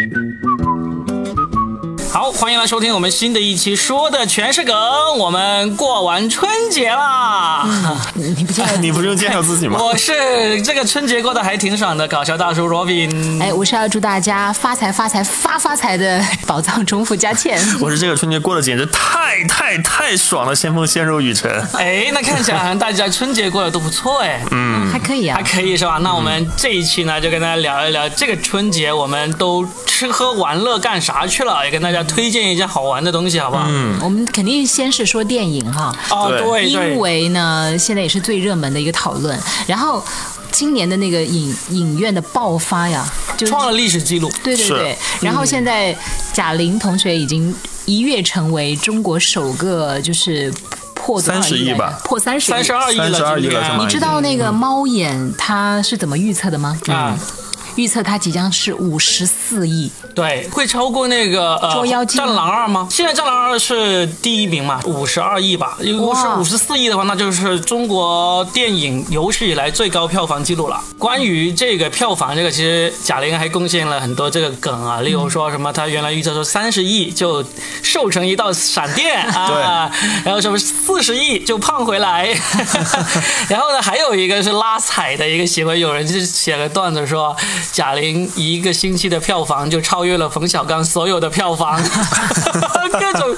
Mm-hmm. 好，欢迎来收听我们新的一期，说的全是梗。我们过完春节啦，你不介绍你不用介绍自己吗？我是这个春节过得还挺爽的搞笑大叔 Robin。哎，我是要祝大家发财发财发发财的宝藏中富佳倩。我是这个春节过得简直太太太爽了，先锋鲜肉雨辰。哎，那看起来好像大家春节过得都不错哎，嗯，还可以啊还，可以是吧？那我们这一期呢，就跟大家聊一聊这个春节我们都吃喝玩乐干啥去了，也跟大家推荐一些好玩的东西，好不好？嗯。我们肯定先是说电影哈，哦，对因。为呢，现在也是最热门的一个讨论。然后今年的那个影影院的爆发呀，就创了历史记录，对对对。然后现在贾玲同学已经一跃成为中国首个就是破三十亿吧破三十三十二亿了，32亿了你知道那个猫眼它是怎么预测的吗？啊？预测它即将是五十四亿。对，会超过那个呃捉妖记战狼二吗？现在战狼二是第一名嘛，五十二亿吧。如果是哇五十四亿的话，那就是中国电影有史以来最高票房记录了。关于这个票房，这个其实贾玲还贡献了很多这个梗啊，例如说什么，她原来预测说三十亿就瘦成一道闪电啊，然后什么四十亿就胖回来，然后呢，还有一个是拉踩的一个行为，有人就写了段子说，贾玲一个星期的票房就超越了冯小刚所有的票房，各种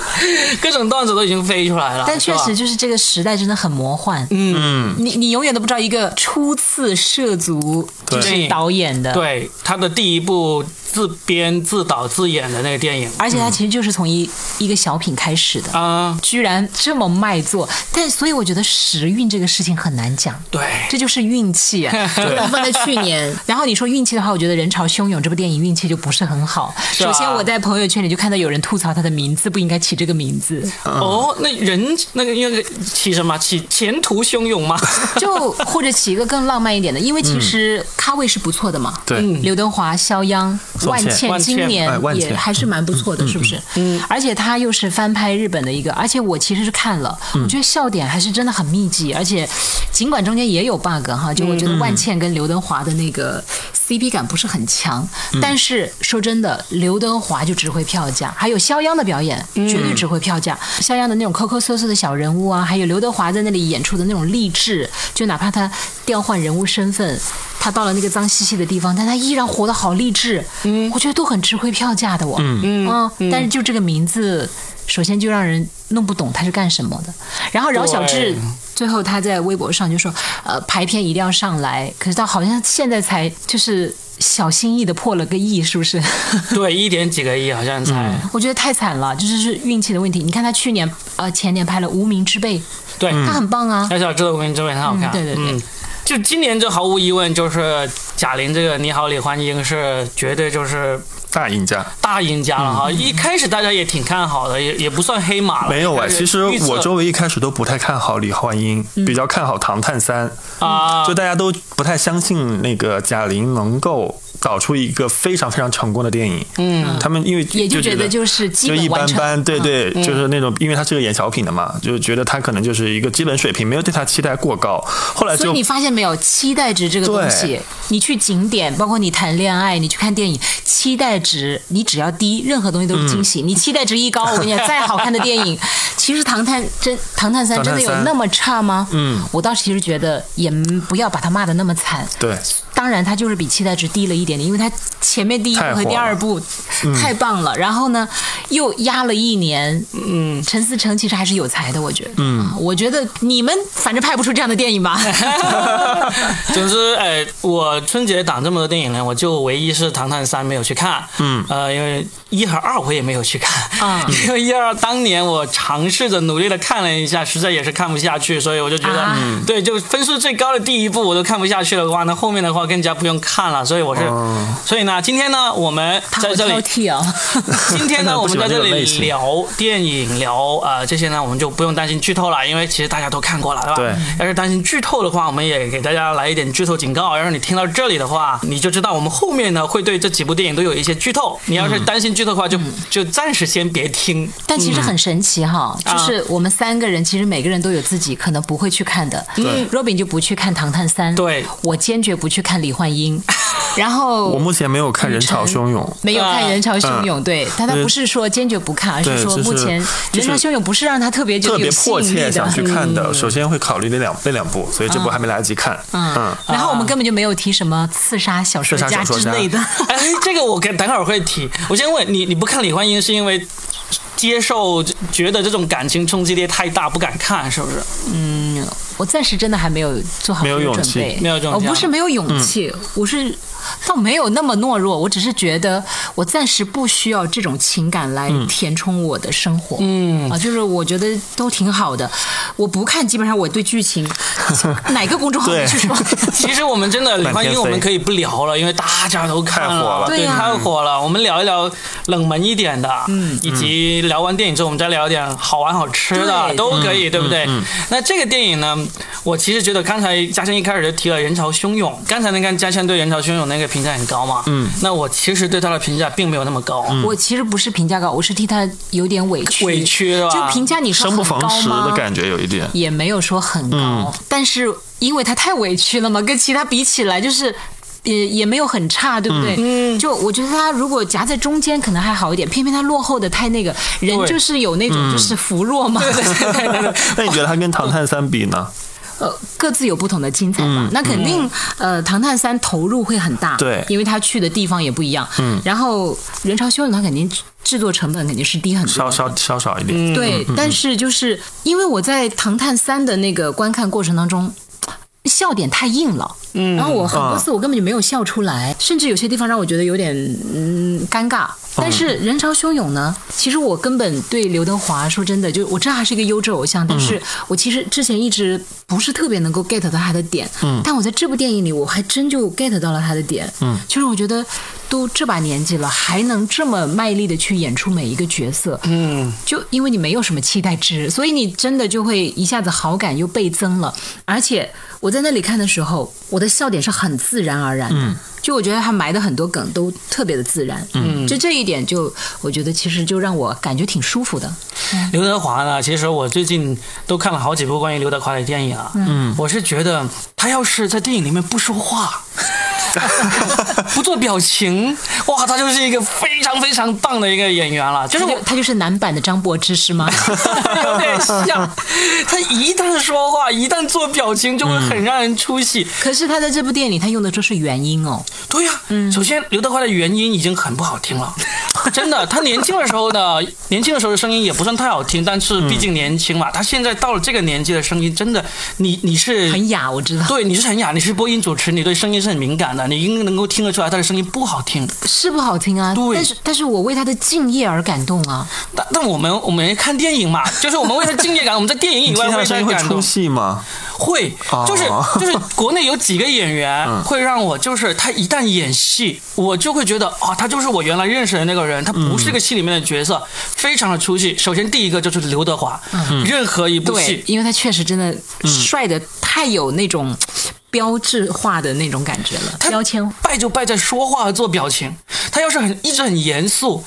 各种段子都已经飞出来了。但确实就是这个时代真的很魔幻。嗯，你你永远都不知道一个初次涉足就是导演的，对他的第一部自编自导自演的那个电影而且它其实就是从一一个小品开始的。啊、居然这么卖座，但所以我觉得时运这个事情很难讲，对，这就是运气啊。如果放在去年，然后你说运气的话，我觉得《人潮汹涌》这部电影运气就不是很好。首先我在朋友圈里就看到有人吐槽他的名字不应该起这个名字，哦，那人那个应该起什么？起前途汹涌吗？就或者起一个更浪漫一点的，因为其实咖位是不错的嘛。对，刘德华、肖央、万茜今年也还是蛮不错的，是不是？嗯，而且他又是翻拍日本的一个，而且我其实是看了，我觉得笑点还是真的很密集，而且尽管中间也有 bug 哈，就我觉得万茜跟刘德华的那个 CP 感不是很强，但是说真的，刘德华就值回票价，还有肖央的表演绝对值回票价，肖央的那种抠抠搜搜的小人物啊，还有刘德华在那里演出的那种励志，就哪怕他调换人物身份。他到了那个脏兮兮的地方，但他依然活得好励志，嗯，我觉得都很值回票价的我，嗯嗯，但是就这个名字，首先就让人弄不懂他是干什么的。然后饶晓志最后他在微博上就说，呃，排片一定要上来，可是到好像现在才就是小心翼翼的破了个亿，是不是？对，一点几个亿好像才。我觉得太惨了，这就是运气的问题。你看他去年呃前年拍了《无名之辈》，对，他很棒啊，小小知道《无名之辈》很好看。嗯对对对嗯就今年就毫无疑问，就是贾玲这个《你好，李焕英》是绝对就是大赢家。大赢家了哈。一开始大家也挺看好的，也也不算黑马了。没有啊，其实我周围一开始都不太看好李焕英，比较看好《唐探三》啊，就大家都不太相信那个贾玲能够导出一个非常非常成功的电影。嗯，他们因为也就觉得就是基就一本完成。般般，对嗯对，就是那种，因为他是个演小品的嘛，就觉得他可能就是一个基本水平，没有对他期待过高。后来就所以你发现没有，期待值这个东西，你去景点，包括你谈恋爱，你去看电影，期待值你只要低，任何东西都是惊嗯喜。你期待值一高，我跟你讲，再好看的电影，其实《唐探》真《唐探三》真的有那么差吗？嗯，我倒是其实觉得也不要把它骂的那么惨。对当然，它就是比期待值低了一点点，因为它前面第一部和第二部太棒了，然后呢又压了一年。嗯，陈思诚其实还是有才的，我觉得。嗯，我觉得你们反正拍不出这样的电影吧。总 之，哎，我春节档这么多电影呢，我就唯一是《唐探三》没有去看。嗯，呃，因为一和二我也没有去看。啊 因为一二当年我尝试着努力的看了一下，实在也是看不下去，所以我就觉得，啊对，就分数最高的第一部我都看不下去的话，那后面的话更加不用看了。所以我是，所以呢，今天呢，我们他在这里挑剔哦。今天呢，我们在这里聊电影，聊呃这些呢，我们就不用担心剧透了，因为其实大家都看过了，对吧？对。要是担心剧透的话，我们也给大家来一点剧透警告。要是你听到这里的话，你就知道我们后面呢会对这几部电影都有一些剧透。你要是担心剧透的话，就就暂时先别听。但其实很神奇哈，啊。就是我们三个人，其实每个人都有自己可能不会去看的。对，Robin 就不去看《唐探三》，对。我坚决不去看李焕英，然后我目前没有看《人潮汹涌》，没有看《人潮汹涌》，嗯。对，但他不是说坚决不看，而是说目前《人潮汹涌》不是让他特别觉特别迫切想去看的，嗯。首先会考虑那两那两部，所以这部还没来得及看。嗯，然后我们根本就没有提什么刺杀小说家小说家。之类的。哎，这个我跟等会儿会提。我先问你，你不看李焕英是因为接受觉得这种感情冲击力太大，不敢看，是不是？嗯，我暂时真的还没有做好没有勇气准备，没有这种这样我不是没有勇气，我是倒没有那么懦弱，我只是觉得我暂时不需要这种情感来填充我的生活。嗯啊，就是我觉得都挺好的，我不看，基本上我对剧情 哪个公众号对去说。其实我们真的李焕英，我们可以不聊了，因为大家都看太火了对，对呀太火了。我们聊一聊冷门一点的，嗯，以及聊完电影之后，我们再聊点好玩好吃的，对都可以，对不对？那这个电影呢，我其实觉得刚才嘉轩一开始就提了人潮汹涌，刚才那个嘉轩对人潮汹涌那个评价很高嘛，嗯，那我其实对他的评价并没有那么高，我其实不是评价高，我是替他有点委屈。委屈是吧？就评价你说生不很高逢时吗的感觉有一点。也没有说很高，但是因为他太委屈了嘛，跟其他比起来就是。也也没有很差，对不对？嗯，就我觉得他如果夹在中间可能还好一点，偏偏他落后的太那个，人就是有那种就是扶弱嘛，那你觉得他跟《唐探三》比呢？呃，各自有不同的精彩吧。那肯定，呃，《唐探三》投入会很大，对因为他去的地方也不一样。嗯，然后《人潮汹涌》它肯定制作成本肯定是低很多，稍稍稍少一点。对，但是就是因为我在《唐探三》的那个观看过程当中。笑点太硬了，嗯，然后我很多次我根本就没有笑出来，甚至有些地方让我觉得有点嗯尴尬。但是人潮汹涌呢，其实我根本对刘德华说真的，就我知道他是一个优质偶像，但是我其实之前一直不是特别能够 get 到他的点，嗯，但我在这部电影里，我还真就 get 到了他的点，嗯，就是我觉得都这把年纪了，还能这么卖力的去演出每一个角色，嗯，就因为你没有什么期待值，所以你真的就会一下子好感又倍增了。而且我在那里看的时候，我的笑点是很自然而然的。就我觉得他埋的很多梗都特别的自然，嗯，就这一点就我觉得其实就让我感觉挺舒服的。刘德华呢，其实我最近都看了好几部关于刘德华的电影啊。嗯，我是觉得他要是在电影里面不说话，不做表情，哇，他就是一个非常非常棒的一个演员了。就是我他就是男版的张柏芝是吗？有点像，他一旦说话，一旦做表情，就会很让人出戏。可是他在这部电影里他用的都是原音哦，对呀、首先刘德华的原音已经很不好听了，真的。他年轻的时候呢，年轻的时候的声音也不算太好听，但是毕竟年轻嘛。他现在到了这个年纪的声音，真的，你你是很哑，我知道。对，你是很哑，你是播音主持，你对声音是很敏感的，你应该能够听得出来他的声音不好听。是不好听啊，对但是但是我为他的敬业而感动啊，但但我们我们看电影嘛，就是我们为他敬业感，我们在电影以你听他的声音会出他感动。戏吗？会哦，就是就是国内有几个演员会让我，就是他一旦演戏，我就会觉得啊，他就是我原来认识的那个人，他不是个戏里面的角色，非常的出戏。首先第一个就是刘德华，任何一部戏，，因为他确实真的帅的太有那种标志化的那种感觉了，标签败就败在说话和做表情。他要是很一直很严肃。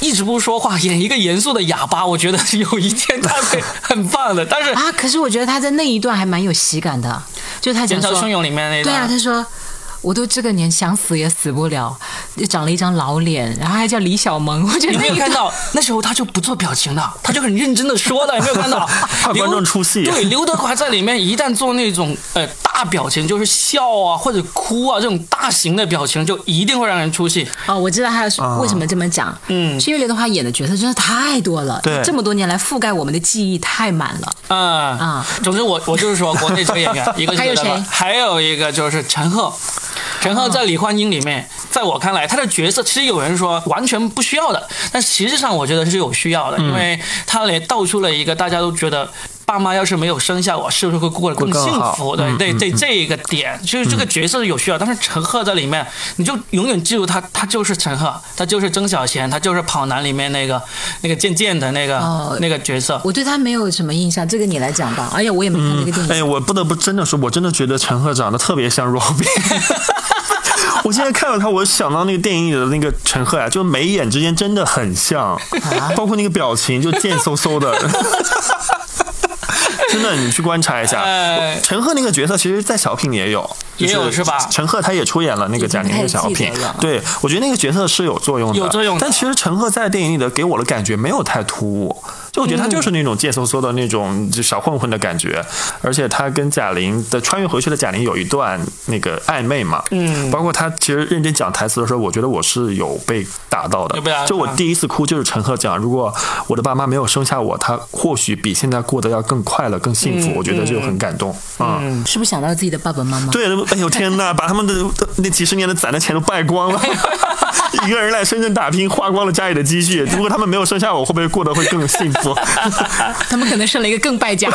一直不说话，演一个严肃的哑巴，我觉得有一天他会很棒的。但是《啊。可是我觉得他在那一段还蛮有喜感的，就他讲说人潮汹，涌》里面那一对啊，他说。我都这个年想死也死不了，长了一张老脸，然后还叫李小萌，我觉得你没有看到那时候他就不做表情的，他就很认真的说的，有没有看到？怕观众出戏对，刘德华在里面一旦做那种呃大表情，就是笑啊或者哭啊这种大型的表情，就一定会让人出戏。哦，我知道他为什么这么讲，嗯是因为刘德华演的角色真的太多了，对这么多年来覆盖我们的记忆太满了。嗯啊总之我我就是说国内这个演员，一个是还有谁还有一个就是陈赫。陈赫在李焕英里面，在我看来，他的角色其实有人说完全不需要的，但实际上我觉得是有需要的，因为他也道出了一个大家都觉得爸妈要是没有生下我，是不是会过得更幸福？对嗯对对，这一个点，就是这个角色是有需要，但是陈赫在里面，你就永远记住他，他就是陈赫，他就是曾小贤，他就是跑男里面那个那个渐渐的那个、哦那个角色。我对他没有什么印象，这个你来讲吧。哎呀我也没看这个电影。哎，我不得不真的说，我真的觉得陈赫长得特别像 Robin。我现在看到他，我想到那个电影里的那个陈赫啊，就眉眼之间真的很像，包括那个表情就贱嗖嗖的。真的，你去观察一下。哎，陈赫那个角色，其实，在小品里也有，也有是吧？陈赫他也出演了那个贾玲那个小品对我觉得那个角色是有作用的，有作用的但其实陈赫在电影里的给我的感觉没有太突兀，就我觉得他就是那种贱嗖嗖的那种就小混混的感觉，而且他跟贾玲的穿越回去的贾玲有一段那个暧昧嘛，嗯，包括他其实认真讲台词的时候，我觉得我是有被打到的就我第一次哭就是陈赫讲，如果我的爸妈没有生下我，他或许比现在过得要更快乐、更幸福，我觉得就很感动啊。嗯。是不是想到自己的爸爸妈妈？对，哎呦天呐，把他们的那几十年的攒的钱都败光了，一个人来深圳打拼，花光了家里的积蓄。如果他们没有生下我，会不会过得会更幸福？他们可能生了一个更败家。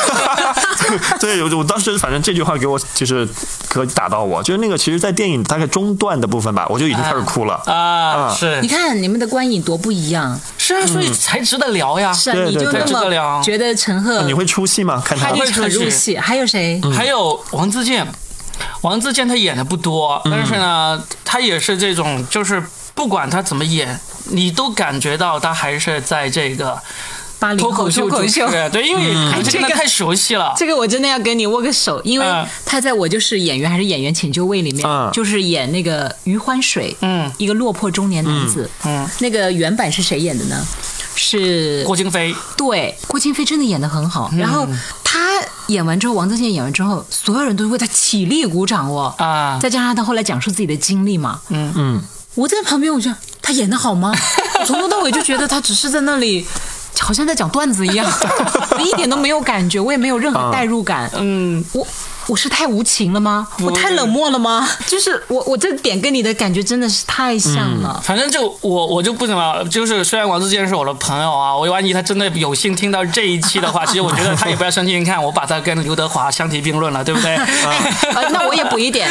对，我我当时反正这句话给我就是可打到我，就是那个其实，在电影大概中段的部分吧，我就已经开始哭了。啊，是你看你们的观影多不一样，是啊，所以才值得聊呀。是啊，你就那么觉得陈赫你会出戏吗？看他会很入戏，还有谁？还有王自健，王自健他演的不多，但是呢，他也是这种，就是不管他怎么演，你都感觉到他还是在这个脱口秀主持脱口秀。对，因为这个太熟悉了。这个我真的要跟你握个手，因为嗯。他在我就是演员还是演员请就位里面，嗯。就是演那个余欢水，嗯。一个落魄中年男子，嗯，那个原版是谁演的呢？是郭京飞，对，郭京飞真的演的很好。然后他演完之后，王自健演完之后，所有人都为他起立鼓掌哦。啊再加上他后来讲述自己的经历嘛，嗯嗯，我在旁边，我就他演的好吗？我 从头到尾就觉得他只是在那里。好像在讲段子一样，我 一点都没有感觉，我也没有任何代入感。嗯，我我是太无情了吗？我太冷漠了吗？就是我我这点跟你的感觉真的是太像了。反正就我我就不怎么，就是虽然王自健是我的朋友啊，我万一他真的有幸听到这一期的话，其实我觉得他也不要生气。你看，我把他跟刘德华相提并论了，对不对？呃，那我也补一点，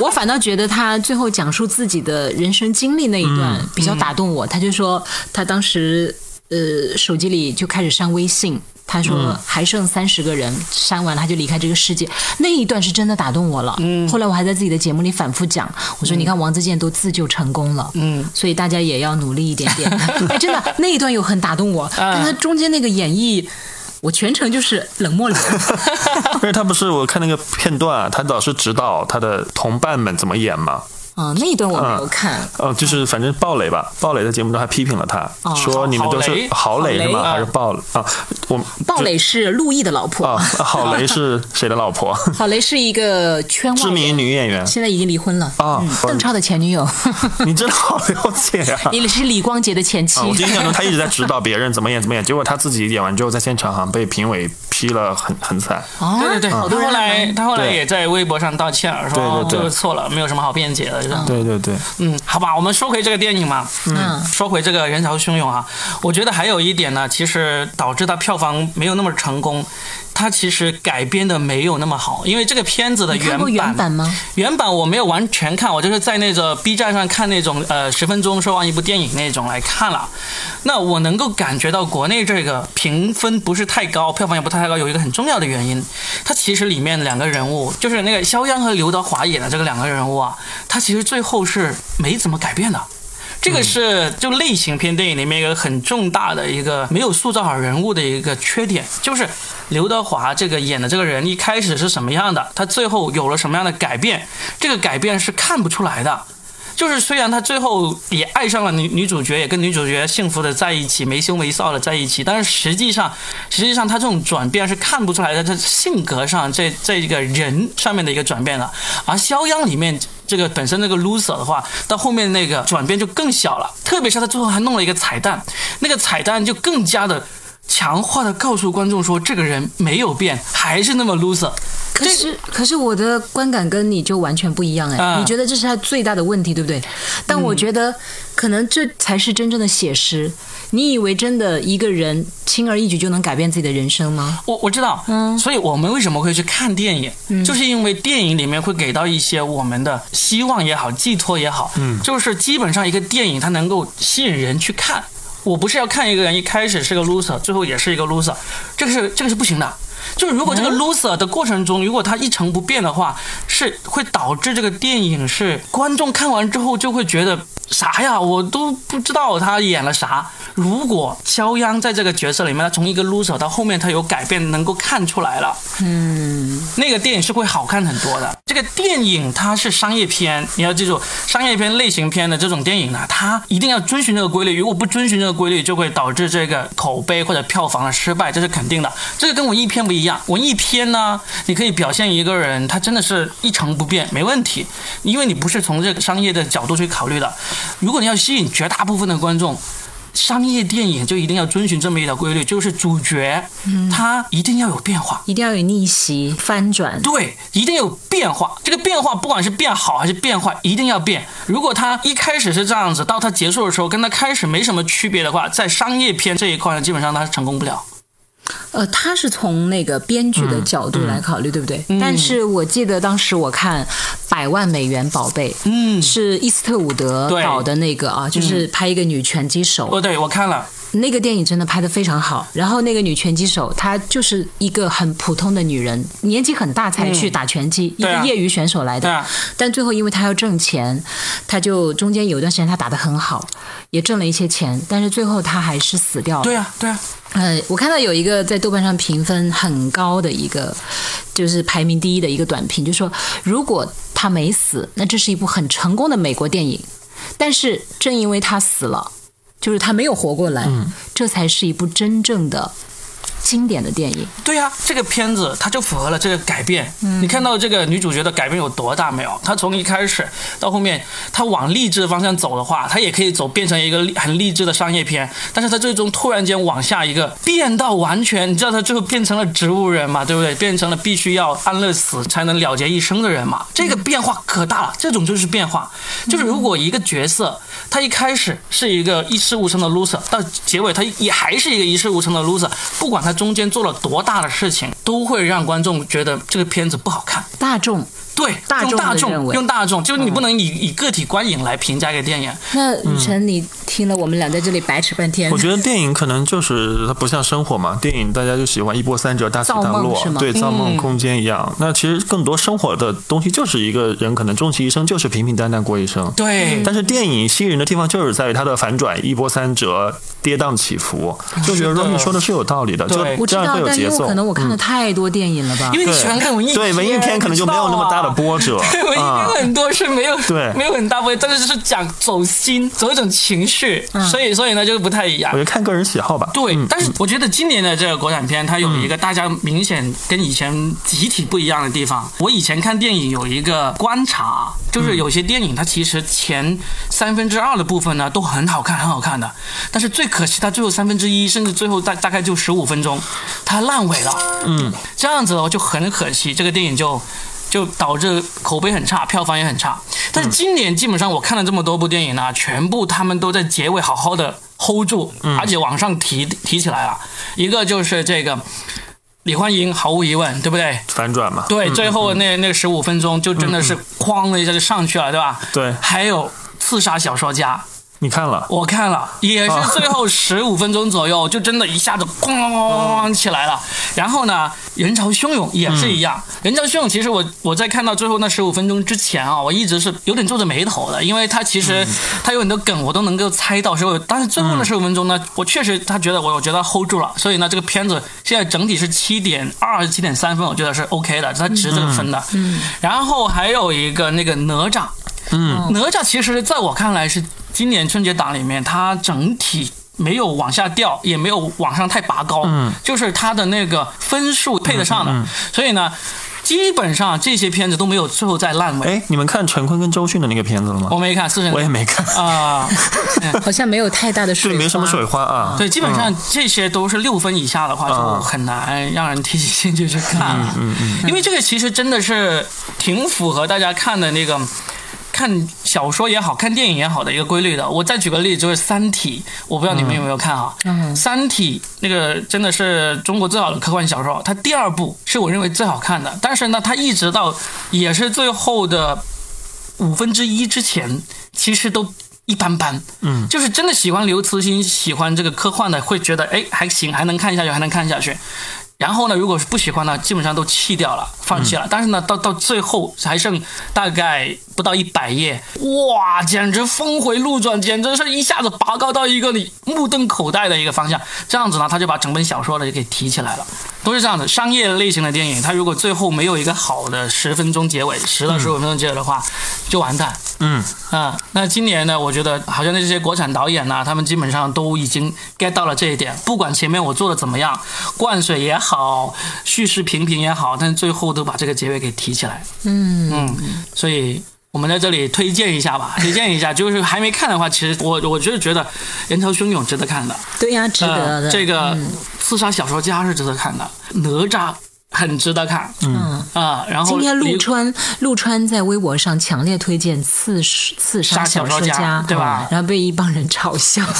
我反倒觉得他最后讲述自己的人生经历那一段比较打动我。他就说他当时呃手机里就开始删微信。他说还剩三十个人，删完了他就离开这个世界。那一段是真的打动我了。嗯，后来我还在自己的节目里反复讲，我说你看王自健都自救成功了，嗯，所以大家也要努力一点点。哎，真的那一段有很打动我，但他中间那个演绎，我全程就是冷漠流。而且他不是我看那个片段啊，他老是指导他的同伴们怎么演嘛。啊，那一段我没有看。呃，就是反正鲍蕾吧，鲍蕾在节目中还批评了他，哦说你们都是郝蕾是吗？还是鲍啊？我鲍蕾是陆毅的老婆，啊，郝蕾是谁的老婆？郝蕾是一个圈外知名女演员。现在已经离婚了啊嗯邓超的前女友，你真的好了解呀、啊！你是李光洁的前妻。我印象中他一直在指导别人怎么演怎么演，结果他自己演完之后在现场好像被评委批了很很惨。哦对对对，后来他后来也在微博上道歉了，说哦对对对这个错了，没有什么好辩解的。对对对，嗯，好吧，我们说回这个电影嘛，嗯。说回这个人潮汹涌啊，我觉得还有一点呢，其实导致它票房没有那么成功，它其实改编的没有那么好，因为这个片子的原版吗？原版我没有完全看，我就是在那个 B 站上看那种呃十分钟说完一部电影那种来看了。那我能够感觉到国内这个评分不是太高，票房也不太高，有一个很重要的原因，它其实里面两个人物，就是那个肖央和刘德华演的这个两个人物啊，他其实最后是没怎么改变的。这个是就类型片电影里面一个很重大的一个没有塑造好人物的一个缺点，就是刘德华这个演的这个人一开始是什么样的，他最后有了什么样的改变，这个改变是看不出来的。就是虽然他最后也爱上了女女主角，也跟女主角幸福的在一起，没羞没臊的在一起，但是实际上，实际上他这种转变是看不出来的，他性格上这这一个人上面的一个转变了。而肖央里面这个本身那个 loser 的话，到后面那个转变就更小了，特别是他最后还弄了一个彩蛋，那个彩蛋就更加的强化的告诉观众说，这个人没有变，还是那么 loser。可是，可是我的观感跟你就完全不一样哎。啊你觉得这是他最大的问题，对不对？但我觉得，可能这才是真正的写实。你以为真的一个人轻而易举就能改变自己的人生吗？我我知道，嗯，所以我们为什么会去看电影，就是因为电影里面会给到一些我们的希望也好，寄托也好，嗯，就是基本上一个电影它能够吸引人去看。我不是要看一个人一开始是个 loser，最后也是一个 loser，这个是这个是不行的。就是如果这个 loser 的过程中，如果他一成不变的话，是会导致这个电影是观众看完之后就会觉得啥呀，我都不知道他演了啥。如果肖央在这个角色里面，他从一个 loser 到后面他有改变，能够看出来了，嗯，那个电影是会好看很多的。这个电影它是商业片，你要记住，商业片类型片的这种电影呢，它一定要遵循这个规律，如果不遵循这个规律，就会导致这个口碑或者票房的失败，这是肯定的。这个跟文艺片不一样，文艺片呢，你可以表现一个人，他真的是一成不变，没问题，因为你不是从这个商业的角度去考虑的。如果你要吸引绝大部分的观众，商业电影就一定要遵循这么一条规律，就是主角他一定要有变化。一定要有逆袭翻转。对，一定有变化。这个变化不管是变好还是变坏，一定要变。如果他一开始是这样子，到他结束的时候跟他开始没什么区别的话，在商业片这一块呢，基本上他是成功不了。呃，他是从那个编剧的角度来考虑，对不对？但是我记得当时我看《百万美元宝贝》，嗯，是伊斯特伍德对导的那个啊，就是拍一个女拳击手。哦，对我看了，那个电影真的拍得非常好。然后那个女拳击手，她就是一个很普通的女人，年纪很大才去打拳击，一个业余选手来的。对啊，但最后因为她要挣钱，她就中间有一段时间她打得很好，也挣了一些钱，但是最后她还是死掉了。对啊，对啊，呃，我看到有一个在豆瓣上评分很高的一个，就是排名第一的一个短评，就说如果他没死，那这是一部很成功的美国电影。但是正因为他死了，就是他没有活过来，这才是一部真正的经典的电影。对呀、这个片子它就符合了这个改变。你看到这个女主角的改变有多大没有？她从一开始到后面，她往励志方向走的话，她也可以走变成一个很励志的商业片。但是她最终突然间往下一个变到完全，你知道她最后变成了植物人嘛，对不对？变成了必须要安乐死才能了结一生的人嘛。这个变化可大了，这种就是变化。就是如果一个角色他一开始是一个一事无成的 loser，到结尾他也还是一个一事无成的 loser，不管他中间做了多大的事情，都会让观众觉得这个片子不好看。大众，对，大众用大众用大众，就是你不能以、以个体观影来评价一个电影。那雨辰，你听了我们俩在这里白扯半天我，觉得电影可能就是它不像生活嘛，电影大家就喜欢一波三折、大起大落，对，造梦嗯空间一样。那其实更多生活的东西就是一个人可能终其一生就是平平淡淡过一生。对，但是电影吸引人的地方就是在于它的反转、一波三折、跌宕起伏，就觉得说你说的是有道理的，就对我知道这样会，有节奏但因为可。能我看了太多电影了吧因。为你喜欢看文艺对文艺片可能就没有那么大的波折 对，文艺啊片很多是没有对没有很大波折，但是就是讲走心，走一种情绪，所以所以呢就不太一样我。觉得看个人喜好吧。对，嗯但是我觉得今年的这个国产片，它有一个大家明显跟以前集体不一样的地方。我以前看电影有一个观察，就是有些电影它其实前三分之二的部分呢都很好看，很好看的，但是最可惜它最后三分之一，甚至最后大大概就十五分钟，它烂尾了。嗯，这样子我就很可惜，这个电影就。就导致口碑很差，票房也很差。但是今年基本上我看了这么多部电影呢，全部他们都在结尾好好的 hold 住，而且往上提提起来了。一个就是这个李焕英，毫无疑问，对不对？反转嘛。对，嗯最后那那十五分钟就真的是哐的一下就上去了，对吧？对还有刺杀小说家，你看了，我看了，也是最后 十五分钟左右，就真的一下子哐哐哐哐起来了。然后呢，人潮汹涌也是一样。人潮汹涌，其实我我在看到最后那十五分钟之前啊，我一直是有点皱着眉头的，因为他其实他有很多梗我都能够猜到，所以但是最后那十五分钟呢，我确实他觉得我我觉得 hold 住了，所以呢，这个片子现在整体是七点二、七点三分，我觉得是 OK 的，他值这个分的。嗯。然后还有一个那个哪吒。嗯，哪吒其实在我看来是今年春节档里面，它整体没有往下掉，也没有往上太拔高，嗯，就是它的那个分数配得上的，嗯嗯所以呢，基本上这些片子都没有最后再烂尾。哎，你们看陈坤跟周迅的那个片子了吗我？没看，四神我也没看，啊、好像没有太大的水没什么水花啊。对，基本上这些都是六分以下的话，就啊很难让人提起兴趣去看了。嗯嗯，因为这个其实真的是挺符合大家看的那个。看小说也好看电影也好的一个规律的。我再举个例子，就是《三体》，我不知道你们有没有看啊？嗯三体》那个真的是中国最好的科幻小说，它第二部是我认为最好看的，但是呢，它一直到也是最后的五分之一之前，其实都一般般。嗯，就是真的喜欢刘慈欣、喜欢这个科幻的，会觉得哎还行，还能看下去，还能看下去。然后呢，如果是不喜欢呢，基本上都弃掉了，放弃了。但是呢，到到最后还剩大概不到一百页，哇，简直峰回路转，简直是一下子拔高到一个你目瞪口呆的一个方向。这样子呢，他就把整本小说呢就给提起来了。都是这样子，商业类型的电影，它如果最后没有一个好的十分钟结尾，十到十五分钟结尾的话，就完蛋。嗯啊，那今年呢，我觉得好像那些国产导演呐、他们基本上都已经 get 到了这一点。不管前面我做的怎么样，灌水也好，叙事平平也好，但是最后都把这个结尾给提起来。嗯嗯，所以我们在这里推荐一下吧，推荐一下，就是还没看的话，其实我我就是觉得《人潮汹涌》值得看的，对呀、值得的。呃这个《刺杀小说家》是值得看的，哪吒很值得看。嗯，啊，然后今天陆川陆川在微博上强烈推荐刺刺杀杀小说家对吧然后被一帮人嘲笑。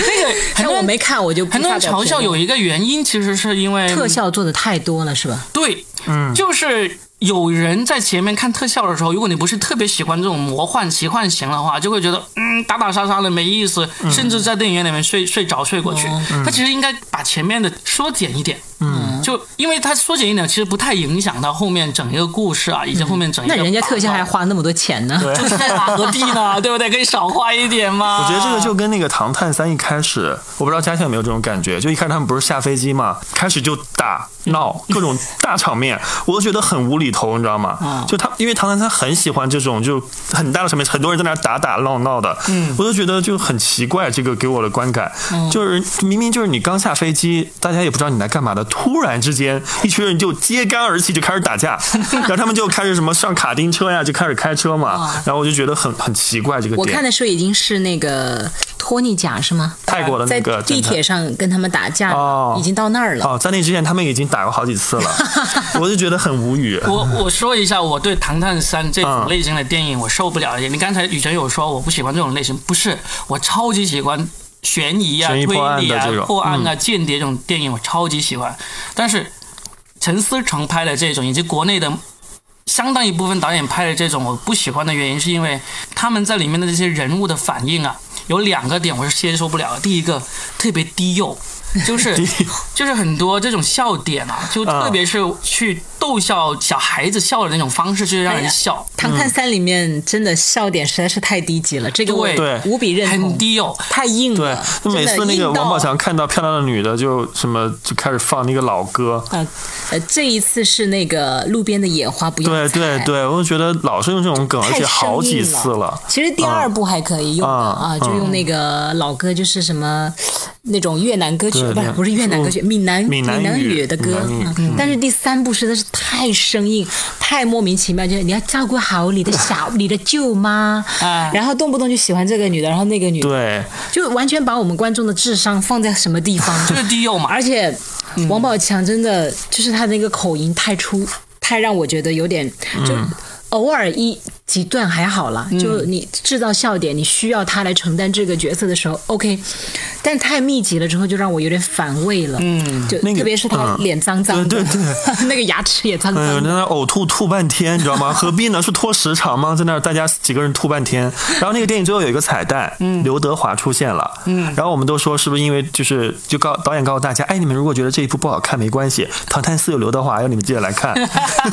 那个 很但多人我没看，我就不很多人嘲笑有一个原因，其实是因为特效做的太多了，是吧？对，嗯，就是有人在前面看特效的时候，如果你不是特别喜欢这种魔幻奇幻型的话，就会觉得嗯打打杀杀的没意思，甚至在电影院里面睡睡着睡过去。他其实应该把前面的缩减一点，嗯，就因为它缩减一点，其实不太影响到后面整一个故事啊，以及后面整一个那人家特效还打花那么多钱呢。何必呢？对不对？可以少花一点嘛。我觉得这个就跟那个《唐探三》一开始，我不知道嘉庆有没有这种感觉，就一开始他们不是下飞机嘛，开始就打闹各种大场面，我都觉得很无厘头，你知道吗？就他，因为《唐探三》很喜欢这种就很大的场面，很多人在那儿打打闹闹的，嗯，我就觉得就很奇怪，这个给我的观感，就是明明就是你刚下飞机，大家也不知道你来干嘛的，突然之间一群人就揭竿而起，就开始打架，然后他们就开始什么上卡丁车呀，就开始开车嘛，然后我就觉得很很奇怪这个点。我看的时候已经是那个托尼贾是吗？泰国的那个地铁上跟他们打架，哦已经到那儿了。哦，在那之前他们已经打过好几次了，我就觉得很无语。我我说一下，我对《唐探三》这种嗯类型的电影我受不了。你刚才雨辰有说我不喜欢这种类型，不是，我超级喜欢悬疑啊、推理啊破案啊、间谍这种电影，我超级喜欢。但是陈思诚拍的这种，以及国内的相当一部分导演拍的这种，我不喜欢的原因是因为他们在里面的这些人物的反应啊，有两个点我是接受不了的。第一个特别低幼。就是 就是很多这种笑点啊，就特别是去逗笑小孩子笑的那种方式，就是让人笑，《唐探三》里面真的笑点实在是太低级了，这个我对对无比认很同，低哦。太硬对了。，就每次那个王宝强看到漂亮的女的，就什么就开始放那个老歌。啊呃，这一次是那个路边的野花不要对采对对，我就觉得老是用这种梗，而且好几次了。其实第二部还可以用的嗯啊，就用那个老歌，就是什么那种越南歌曲，不是不是越南歌曲，闽南闽南南语语的歌但是第三部实在是太生硬，太莫名其妙，就是你要照顾好你的小你的舅妈哎，然后动不动就喜欢这个女的，然后那个女的，对，就完全把我们观众的智商放在什么地方？就是低幼嘛，而且王宝强真的就是他那个口音太出，太让我觉得有点就。偶尔一几段还好了，就你制造笑点，你需要他来承担这个角色的时候，OK，但太密集了之后，就让我有点反胃了。嗯，就那个特别是他嗯脸脏脏的，对对 那个牙齿也脏哎呦，脏的。在那呕吐吐半天，你知道吗？何必呢？是拖时长吗？在那大家几个人吐半天。然后那个电影最后有一个彩蛋，刘德华出现了。嗯，然后我们都说是不是因为就是就告导演告诉大家，哎，你们如果觉得这一部不好看没关系，《唐探四》有刘德华，要你们记得来看。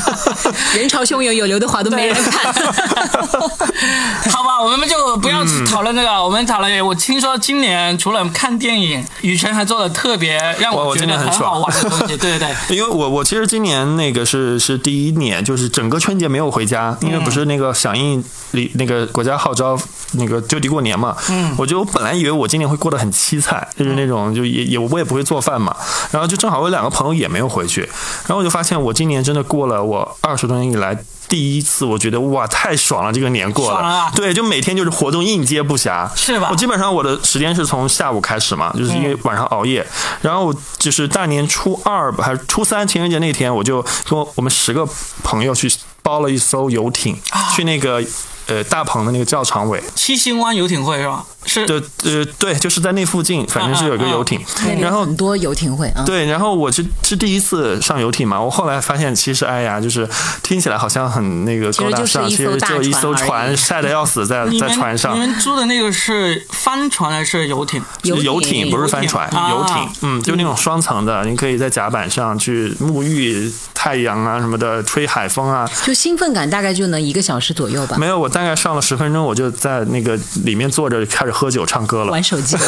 人潮汹涌，有刘德华都没人看。好吧，我们就不要讨论这个，我们讨论。我听说今年除了看电影，雨辰还做了特别让我我觉得很好玩的东西，对对对。因为我我其实今年那个是是第一年，就是整个春节没有回家，因为不是那个响应里那个国家号召那个就地过年嘛，嗯，我就本来以为我今年会过得很凄惨，就是那种就也也我也不会做饭嘛，然后就正好我有两个朋友也没有回去，然后我就发现我今年真的过了我二十多年以来。第一次，我觉得哇，太爽了！这个年过爽了啊。对，就每天就是活动应接不暇，是吧？我基本上我的时间是从下午开始嘛，就是因为晚上熬夜，然后就是大年初二还是初三情人节那天，我就跟我们十个朋友去包了一艘游艇，去那个呃大鹏的那个教场尾，七星湾游艇会是吧？是是就呃对，就是在那附近，反正是有一个游艇，然后很多游艇会啊。对，然后我是是第一次上游艇嘛，我后来发现其实哎呀，就是听起来好像很那个其实就是高大上，其一艘大实就一艘船晒得要死在在船上你。们租的那个是帆船还是游艇？游艇艇不是帆船，啊游艇，嗯，就那种双层的，你可以在甲板上去沐浴太阳啊什么的，吹海风啊。就兴奋感大概就能一个小时左右吧。没有，我大概上了十分钟，我就在那个里面坐着开始喝酒唱歌了。玩手机 了，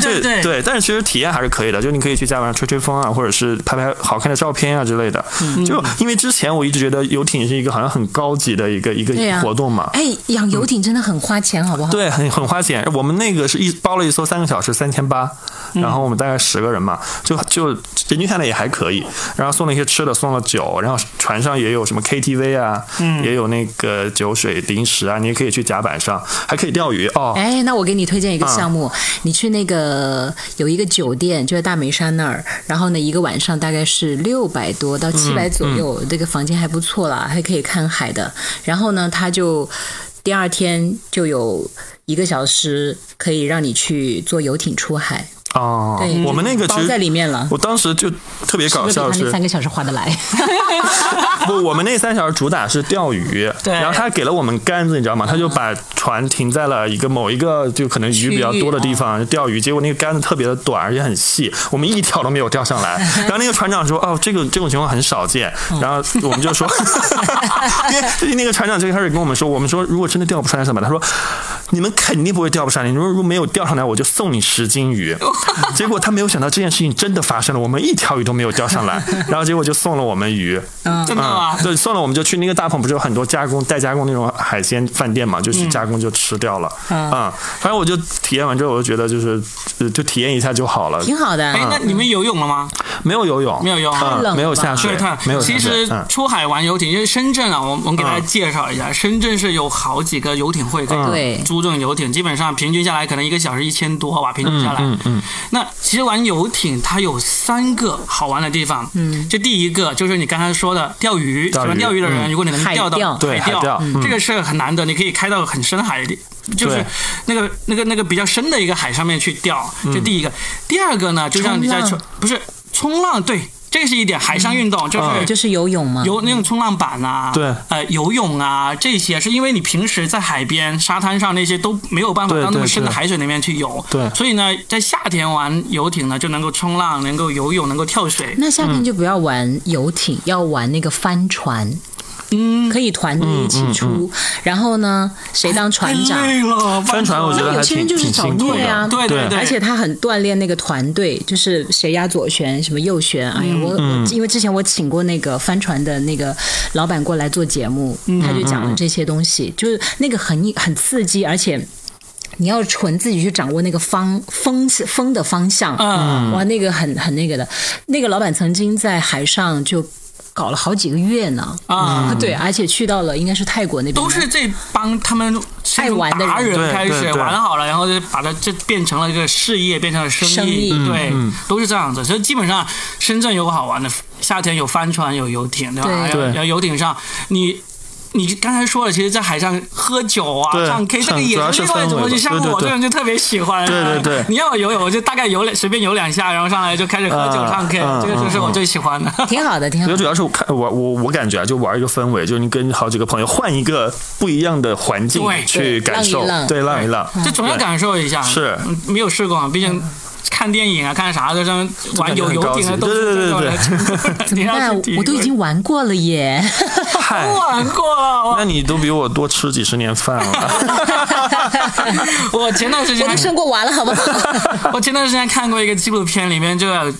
对对对对，但是其实体验还是可以的，就你可以去甲板上吹吹风啊，或者是拍拍好看的照片啊之类的。嗯就因为之前我一直觉得游艇是一个好像很高级的一个一个活动嘛，哎，养游艇真的很花钱，好不好？对，很很花钱。我们那个是一包了一艘三个小时三千八，然后我们大概十个人嘛，就就人均下来也还可以。然后送了一些吃的，送了酒，然后船上也有什么 KTV 啊，也有那个酒水零食啊，你也可以去甲板上，还可以钓鱼哦。哎，那我给你推荐一个项目，嗯你去那个有一个酒店，就在大梅山那儿，然后呢，一个晚上大概是六百多到七嗯百左右，这个房间还不错啦，还可以看海的。然后呢，他就第二天就有一个小时可以让你去坐游艇出海，哦对，，我们那个其实在实里面了。我当时就特别搞笑是那三个小时划得来？不，我们那三小时主打是钓鱼，对然后他给了我们杆子，你知道吗？他就把船停在了一个某一个就可能鱼比较多的地方钓鱼，结果那个杆子特别的短，而且很细，我们一条都没有钓上来。然后那个船长说：“哦，这个这种情况很少见。”然后我们就说，因为那个船长就开始跟我们说，我们说如果真的钓不上来怎么办？他说：“你们肯定不会钓不上来，你如果如果没有钓上来，我就送你十斤鱼。”结果他没有想到这件事情真的发生了，我们一条鱼都没有钓上来，然后结果就送了我们鱼。真的吗？对，送了，我们就去那个大棚，不是有很多加工、代加工那种海鲜饭店嘛，就去加工就吃掉了。嗯，反正我就体验完之后，我就觉得就是，呃就体验一下就好了，挺好的。哎，那你们游泳了吗？没有游泳，没有游泳嗯太冷没有下水，看，没有其。实嗯出海玩游艇，因为深圳啊，我我们给大家介绍一下，深圳是有好几个游艇会可以对租这种游艇，基本上平均下来可能一个小时一千多吧，平均下来。嗯嗯那其实玩游艇它有三个好玩的地方，嗯，就第一个就是你刚才说的钓鱼，喜钓鱼欢钓鱼的人，嗯。如果你能钓到钓。对海钓。嗯。这个是很难得，你可以开到很深海的。就是那个那个那个比较深的一个海上面去钓，这第一个。第二个呢，就像你在冲冲，不是冲浪，对，这是一点海上运动，就是嗯就是游泳嘛，游那种冲浪板啊，对。呃，游泳啊，这些是因为你平时在海边、沙滩上那些都没有办法对到那么深的海水里面去游，对。所以呢，在夏天玩游艇呢，就能够冲浪、能够游泳、能够跳水。那夏天就不要玩游艇，要玩那个帆船。嗯，可以团队一起出，然后呢，谁当船长？太累了，帆船我觉得还有些人挺就是找挺辛苦对啊，对对对，而且他很锻炼那个团队，就是谁压左旋，什么右旋。哎呀，我我因为之前我请过那个帆船的那个老板过来做节目，他就讲了这些东西，就是那个很很刺激，而且。你要纯自己去掌握那个方风风的方向，嗯。哇，那个很很那个的。那个老板曾经在海上就搞了好几个月呢，啊，对，而且去到了应该是泰国那边，都是这帮他们爱玩的人。达人开始玩好了，然后就把它这变成了一个事业，变成了生生意对，都是这样子。所以基本上深圳有个好玩的，夏天有帆船，有游艇，对吧？然后游艇上你。你刚才说了，其实，在海上喝酒啊、唱 K，这唱个也主要是是另外一种东西。像我这种就特别喜欢。对对对 你要我游泳，我就大概游两随便游两下，然后上来就开始喝酒嗯唱 K，嗯这个就是我最喜欢的。挺好的，挺好的。我觉得主要是我看我我我感觉啊，就玩一个氛围，就是你跟好几个朋友换一个不一样的环境对去感受浪一浪，对，浪一浪。就总要感受一下。是嗯没有试过嘛，毕竟看电影啊、看啥的，上玩游就感觉很游艇啊，高都是对对对对这种人。你要那去体我都已经玩过了耶。都，玩过了。那你都比我多吃几十年饭了。我 我前段时间我都生过娃了，好不好？我前段时间看过一个纪录片，里面就有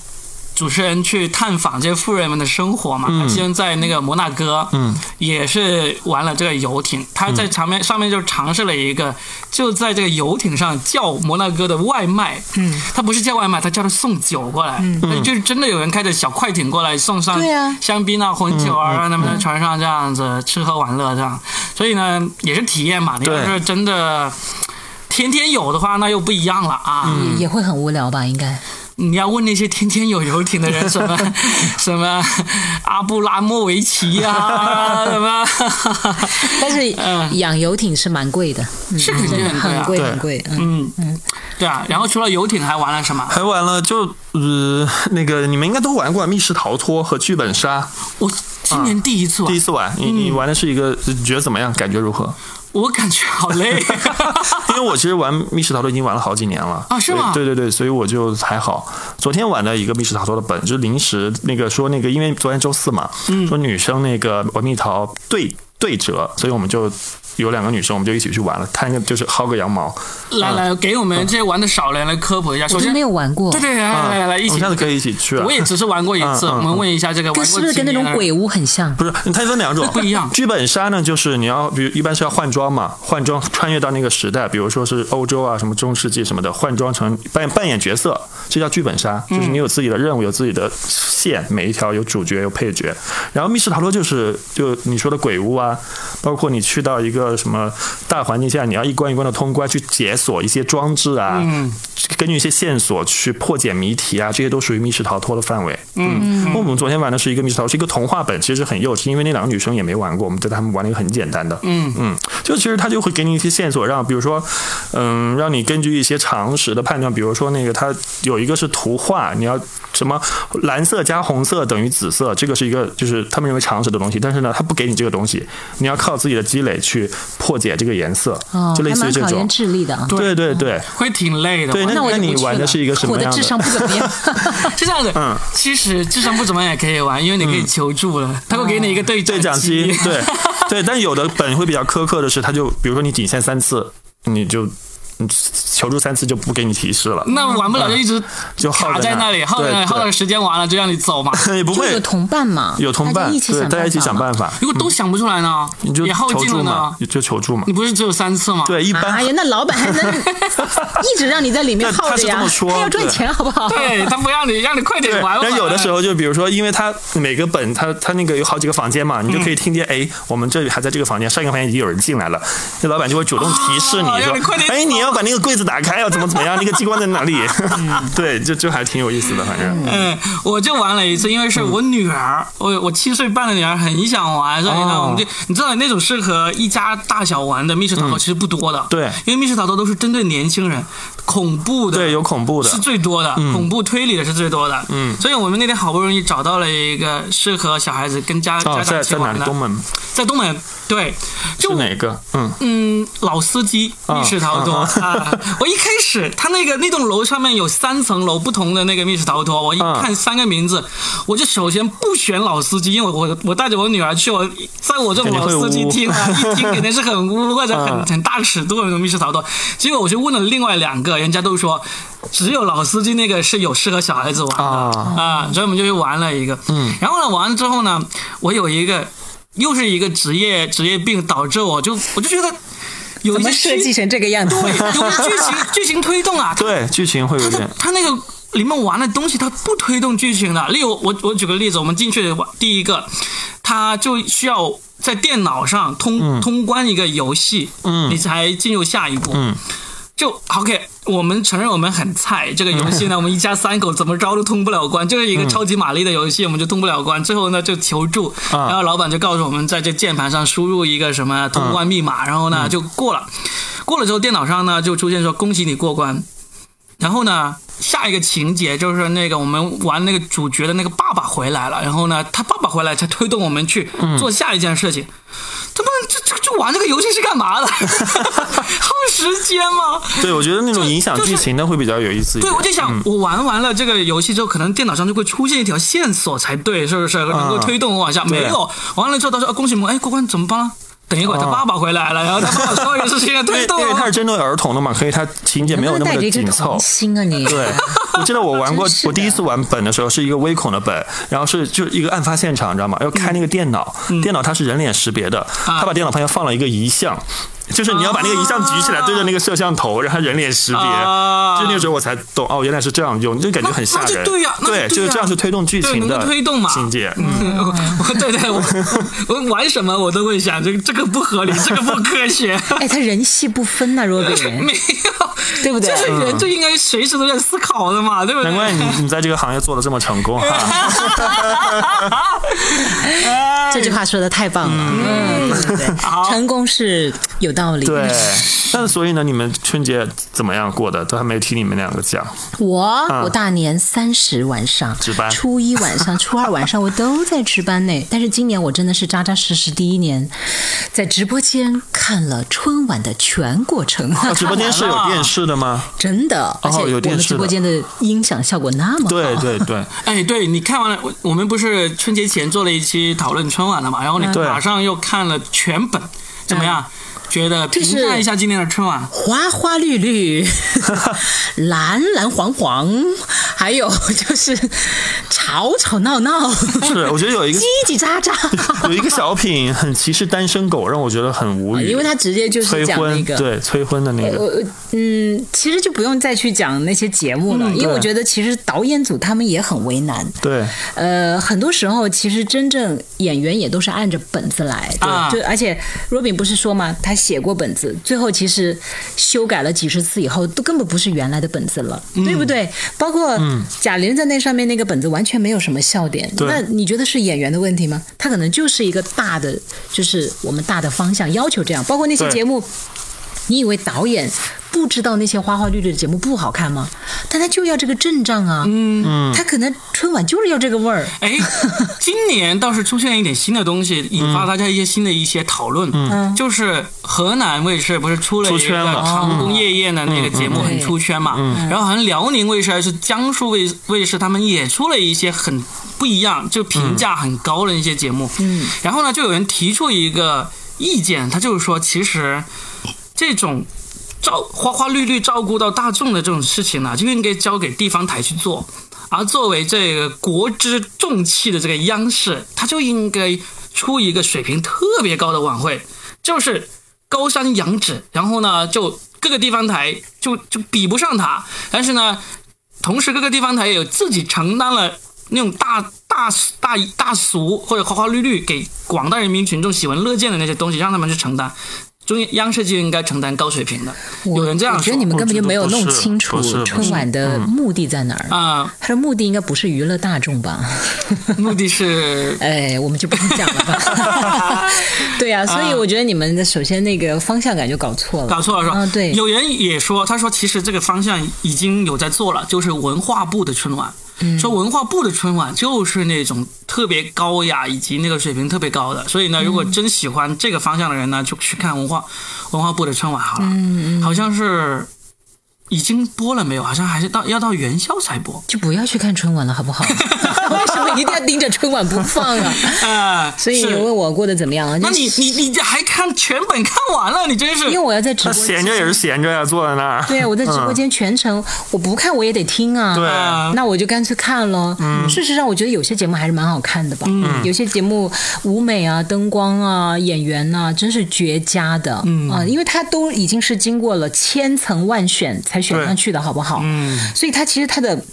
主持人去探访这些富人们的生活嘛。他其实在那个摩纳哥，嗯，也是玩了这个游艇。他在上面上面就尝试了一个，就在这个游艇上叫摩纳哥的外卖。嗯，他不是叫外卖，他叫他送酒过来。嗯，就是真的有人开着小快艇过来送上香槟啊、红酒啊，让他们在船上这样子吃喝玩乐这样。所以呢，也是体验嘛。你要对是真的。天天有的话，那又不一样了啊！也也会很无聊吧？应该你要问那些天天有游艇的人，什么 什么阿布拉莫维奇呀，什么，但是养游艇是蛮贵的，是肯定很贵很贵。嗯嗯，对啊。然后除了游艇，还玩了什么？还玩了就呃 那个你们应该都玩过密室逃脱和剧本杀。我今年第一次玩，第一次玩。你你玩的是一个，你觉得怎么样？感觉如何？我感觉好累，因为我其实玩密室逃脱已经玩了好几年了啊，是吗？对对对，所以我就还好。昨天玩的一个密室逃脱的本，就是临时那个说那个，因为昨天周四嘛，说女生那个玩密逃对对折，所以我们就。有两个女生，我们就一起去玩了，看个就是薅个羊毛。来来，给我们这些玩的少的人来科普一下。首先没有玩过。对对，来来来来，一起。下次可以一起去。我也只是玩过一次。我们问一下这个，是不是跟那种鬼屋很像？不是，它分两种，不一样。剧本杀呢，就是你要，比如一般是要换装嘛，换装穿越到那个时代，比如说是欧洲啊，什么中世纪什么的，换装成扮扮演角色，这叫剧本杀。就是你有自己的任务，有自己的线，每一条有主角有配角。然后密室逃脱就是就你说的鬼屋啊，包括你去到一个什么。大环境下，你要一关一关的通关，去解锁一些装置啊，根据一些线索去破解谜题啊，这些都属于密室逃脱的范围。嗯，我们昨天玩的是一个密室逃脱，是一个童话本，其实很幼稚，因为那两个女生也没玩过，我们带他们玩了一个很简单的。嗯嗯，就其实他就会给你一些线索，让比如说，嗯，让你根据一些常识的判断，比如说那个它有一个是图画，你要什么蓝色加红色等于紫色，这个是一个就是他们认为常识的东西，但是呢，他不给你这个东西，你要靠自己的积累去破解这个。颜色，就类似于这种智力的，对对对，会挺累的。对，那那你玩的是一个什么样的？我的智商不怎么样，是这样子。嗯，其实智商不怎么样也可以玩，因为你可以求助了，他会给你一个对对讲机。对 对，但有的本会比较苛刻的是，他就比如说你仅限三次，你就。求助三次就不给你提示了，那玩不了就一直就卡在那里，耗着耗着时间完了就让你走嘛，也不会有同伴嘛，有同伴，对，大家一起想办法。如果都想不出来呢，你就耗尽了呢，你就求助嘛。你不是只有三次吗？对，一般。哎呀，那老板还能 一直让你在里面耗着呀？他要赚钱好不好？对他不让你，让你快点玩。但有的时候就比如说，因为他每个本他他那个有好几个房间嘛，你就可以听见，哎，我们这里还在这个房间，上一个房间已经有人进来了，那老板就会主动提示你说，哎，你要把那个柜子打开。还要怎么怎么样？那个机关在哪里？对，就就还挺有意思的，反正。嗯，我就玩了一次，因为是我女儿，我我七岁半的女儿很想玩，所以呢，我们就你知道那种适合一家大小玩的密室逃脱其实不多的。对，因为密室逃脱都是针对年轻人，恐怖的对有恐怖的是最多的，恐怖推理的是最多的。嗯，所以我们那天好不容易找到了一个适合小孩子跟家家长一起玩的。在东门，在东门，对，就哪个？嗯嗯，老司机密室逃脱啊，我一。开始，他那个那栋楼上面有三层楼不同的那个密室逃脱。我一看三个名字，我就首先不选老司机，因为我我带着我女儿去，我在我这种老司机听啊，一听肯定是很污或者很很大尺度的那种密室逃脱。结果我就问了另外两个，人家都说只有老司机那个是有适合小孩子玩的啊，所以我们就去玩了一个。嗯，然后呢，玩了之后呢，我有一个又是一个职业职业病，导致我就我就觉得。怎么设计成这个样子？对，有剧情 剧情推动啊。对，剧情会有点。他那个里面玩的东西，他不推动剧情的。例如，我我举个例子，我们进去的第一个，他就需要在电脑上通通关一个游戏，嗯，你才进入下一步。嗯。就 OK，我们承认我们很菜。这个游戏呢，我们一家三口怎么着都通不了关，就是一个超级玛丽的游戏，我们就通不了关。最后呢，就求助，然后老板就告诉我们，在这键盘上输入一个什么通关密码，然后呢就过了。过了之后，电脑上呢就出现说恭喜你过关。然后呢，下一个情节就是那个我们玩那个主角的那个爸爸回来了，然后呢，他爸爸回来才推动我们去做下一件事情。他们这这就玩这个游戏是干嘛的？耗时间吗？对，我觉得那种影响剧情的会比较有意思。对，我就想，我玩完了这个游戏之后，可能电脑上就会出现一条线索才对，是不是能够推动我往下？没有，完了之后他说恭喜我们，哎，过关怎么办？等一会儿，他爸爸回来了，然后他爸爸说一个事情要推动，因为 他是针对儿童的嘛，所以他情节没有那么的紧凑。心啊你！对，我记得我玩过，我第一次玩本的时候是一个微恐的本，然后是就一个案发现场，你知道吗？要开那个电脑，电脑它是人脸识别的，他把电脑旁边放了一个遗像。就是你要把那个遗像举起来，对着那个摄像头，让它人脸识别。就那个时候我才懂，哦，原来是这样用，就感觉很吓人。对呀，对，就是这样是推动剧情的推动嘛情节。嗯对对，我我玩什么我都会想，这个这个不合理，这个不科学。哎，他人戏不分呐，若比人。没有，对不对？就是人就应该随时都在思考的嘛，对不对？难怪你你在这个行业做的这么成功哈。这句话说的太棒了，嗯，对对对，成功是有道理。对，那所以呢，你们春节怎么样过的？都还没听你们两个讲。我我大年三十晚上值班初一晚上、初二晚上我都在值班呢。但是今年我真的是扎扎实实第一年，在直播间看了春晚的全过程。哦直播间是有电视的吗？真的，而且有我电视的们直播间的音响效果那么好。对对对，哎，对你看完了，我我们不是春节前做了一期讨论春晚了嘛，然后你马上又看了全本，怎么样？觉得评就是价一下今年的春晚。花花绿绿，蓝蓝黄黄，还有 就是吵吵闹闹，是我觉得有一个叽叽喳喳。有一个小品很歧视单身狗，让我觉得很无语，因为他直接就是催婚，讲那个。对催婚的那个，呃，嗯，其实就不用再去讲那些节目了，嗯因为我觉得其实导演组他们也很为难。对呃，很多时候其实真正演员也都是按着本子来，对，啊就而且 Robin 不是说嘛，他写过本子，最后其实修改了几十次以后，都根本不是原来的本子了，嗯对不对？包括贾玲在那上面那个本子完全没有什么笑点，对那你觉得是演员的问题吗？他可能就是一个大的，就是我们大的方向要求这样，包括那些节目。你以为导演不知道那些花花绿绿的节目不好看吗？但他就要这个阵仗啊，嗯，他可能春晚就是要这个味儿，哎，今年倒是出现了一点新的东西，引发大家一些新的一些讨论。嗯，就是河南卫视不是出了一个唐宫夜宴》的那个节目嗯很出圈嘛？然后好像辽宁卫视还是江苏卫卫视，他们也出了一些很不一样，就评价很高的一些节目。嗯，然后呢，就有人提出一个意见，他就是说，其实这种照花花绿绿照顾到大众的这种事情呢，就应该交给地方台去做。而作为这个国之重器的这个央视，它就应该出一个水平特别高的晚会，就是高山仰止，然后呢，就各个地方台就就比不上它，但是呢，同时各个地方台也有自己承担了那种大大大大俗或者花花绿绿给广大人民群众喜闻乐见的那些东西，让他们去承担。中央视就应该承担高水平的，有人这样说我觉得你们根本就没有弄清楚春晚的目的在哪儿。啊、他的目的应该不是娱乐大众吧？目的是 哎，我们就不用讲了吧。对呀、所以我觉得你们的首先那个方向感就搞错了，搞错了，是吧？啊，对，有人也说，他说其实这个方向已经有在做了，就是文化部的春晚。嗯。说文化部的春晚就是那种特别高雅以及那个水平特别高的，所以呢，如果真喜欢这个方向的人呢，就去看文化文化部的春晚好了。嗯。好像是已经播了没有？好像还是到要到元宵才播。就不要去看春晚了，好不好？为什么一定要盯着春晚不放啊？啊，所以你问我过得怎么样啊？那就你你你还看全本看完了？你真是因为我要在直播间，闲着也是闲着呀，坐在那儿。对啊，我在直播间全程、我不看我也得听啊。对啊那我就干脆看了。事实上，我觉得有些节目还是蛮好看的吧。嗯有些节目舞美啊、灯光啊、演员呐、真是绝佳的。嗯啊，因为它都已经是经过了千层万选才选上去的，好不好？嗯，所以他其实他的。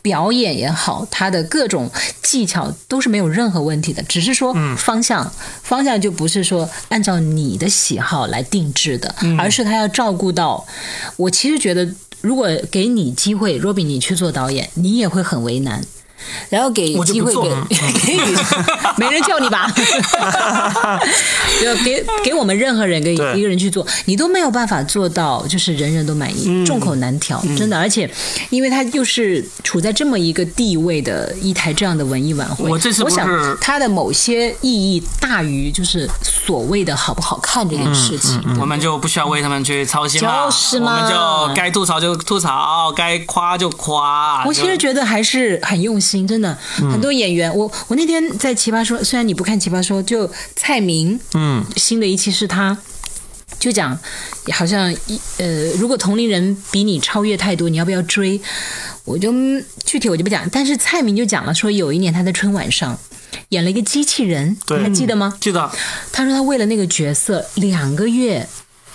表演也好，他的各种技巧都是没有任何问题的，只是说方向，方向就不是说按照你的喜好来定制的，而是他要照顾到。我其实觉得，如果给你机会，Robin 你去做导演，你也会很为难。然后给机会给 给你，没人叫你吧？就给给我们任何人给一个人去做，你都没有办法做到，就是人人都满意，众口难调，真的。而且，因为他又是处在这么一个地位的一台这样的文艺晚会，我这次我想它的某些意义大于就是所谓的好不好看这件事情。我们就不需要为他们去操心了，就是嘛我们就该吐槽就吐槽，该夸就夸。我其实觉得还是很用心，真的。很多演员，我我那天在奇葩说，虽然你不看奇葩说，就蔡明，嗯，新的一期是他。就讲，好像一呃，如果同龄人比你超越太多，你要不要追？我就嗯具体我就不讲，但是蔡明就讲了，说有一年他在春晚上演了一个机器人，对你还记得吗？记得他说他为了那个角色，两个月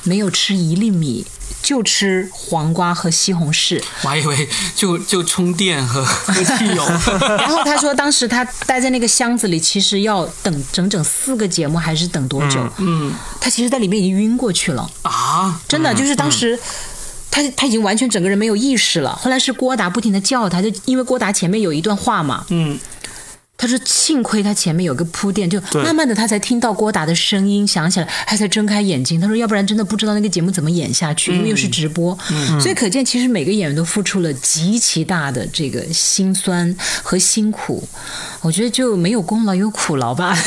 没有吃一粒米，就吃黄瓜和西红柿。我还以为就就充电和 和汽油。然后他说，当时他待在那个箱子里，其实要等整整四个节目，还是等多久？嗯他其实在里面已经晕过去了，啊，真的就是当时。他他他已经完全整个人没有意识了。后来是郭达不停的叫他，就因为郭达前面有一段话嘛，嗯，他说幸亏他前面有个铺垫，就慢慢的他才听到郭达的声音，想起来，他才睁开眼睛。他说要不然真的不知道那个节目怎么演下去，因为又是直播，所以可见其实每个演员都付出了极其大的这个辛酸和辛苦。我觉得就没有功劳有苦劳吧，